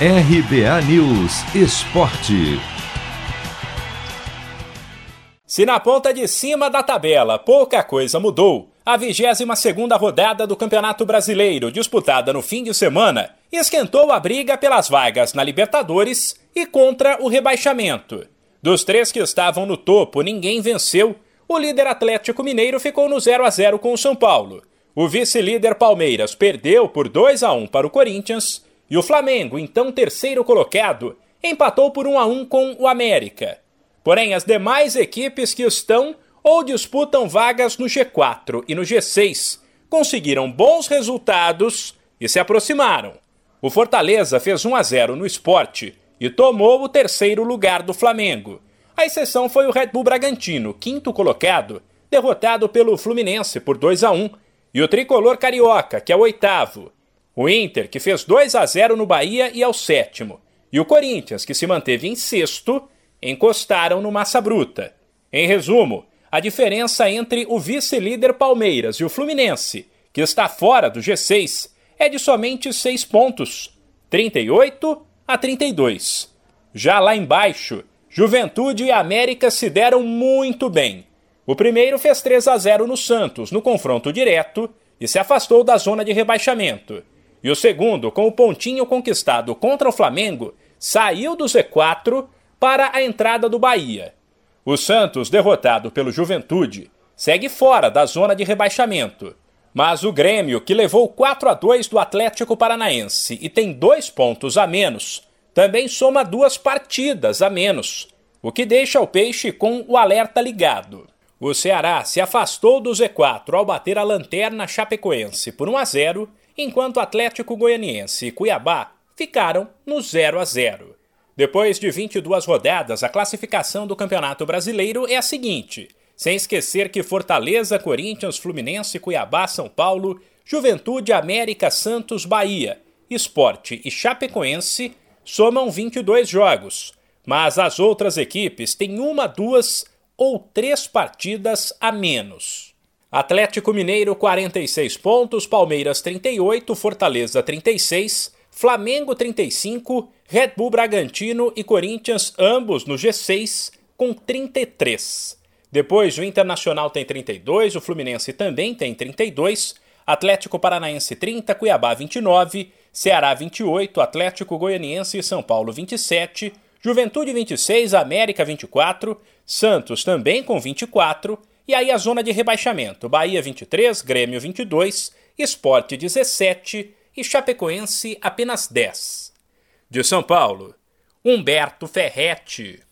RBA News Esporte. Se na ponta de cima da tabela pouca coisa mudou, a 22 segunda rodada do Campeonato Brasileiro, disputada no fim de semana, esquentou a briga pelas vagas na Libertadores e contra o rebaixamento. Dos três que estavam no topo, ninguém venceu. O líder Atlético Mineiro ficou no 0 a 0 com o São Paulo. O vice-líder Palmeiras perdeu por 2 a 1 para o Corinthians e o Flamengo, então terceiro colocado, empatou por 1 a 1 com o América. Porém, as demais equipes que estão ou disputam vagas no G4 e no G6 conseguiram bons resultados e se aproximaram. O Fortaleza fez 1 a 0 no esporte e tomou o terceiro lugar do Flamengo. A exceção foi o Red Bull Bragantino, quinto colocado, derrotado pelo Fluminense por 2 a 1, e o tricolor carioca, que é o oitavo, o Inter, que fez 2 a 0 no Bahia e é o sétimo. E o Corinthians, que se manteve em sexto, encostaram no Massa Bruta. Em resumo, a diferença entre o vice-líder Palmeiras e o Fluminense, que está fora do G6, é de somente 6 pontos, 38 a 32. Já lá embaixo, Juventude e América se deram muito bem. O primeiro fez 3 a 0 no Santos, no confronto direto, e se afastou da zona de rebaixamento. E o segundo, com o pontinho conquistado contra o Flamengo, saiu do Z4 para a entrada do Bahia. O Santos, derrotado pelo Juventude, segue fora da zona de rebaixamento. Mas o Grêmio, que levou 4 a 2 do Atlético Paranaense e tem dois pontos a menos, também soma duas partidas a menos, o que deixa o Peixe com o alerta ligado. O Ceará se afastou do Z4 ao bater a lanterna Chapecoense por 1 a 0 enquanto Atlético Goianiense e Cuiabá ficaram no 0 a 0. Depois de 22 rodadas, a classificação do Campeonato Brasileiro é a seguinte: sem esquecer que Fortaleza, Corinthians, Fluminense, Cuiabá, São Paulo, Juventude, América, Santos, Bahia, Esporte e Chapecoense somam 22 jogos, mas as outras equipes têm uma, duas ou três partidas a menos. Atlético Mineiro 46 pontos, Palmeiras 38, Fortaleza 36, Flamengo 35, Red Bull Bragantino e Corinthians ambos no G6 com 33. Depois o Internacional tem 32, o Fluminense também tem 32, Atlético Paranaense 30, Cuiabá 29, Ceará 28, Atlético Goianiense e São Paulo 27, Juventude 26, América 24, Santos também com 24 e aí a zona de rebaixamento: Bahia 23, Grêmio 22, Esporte 17 e Chapecoense apenas 10. De São Paulo, Humberto Ferretti.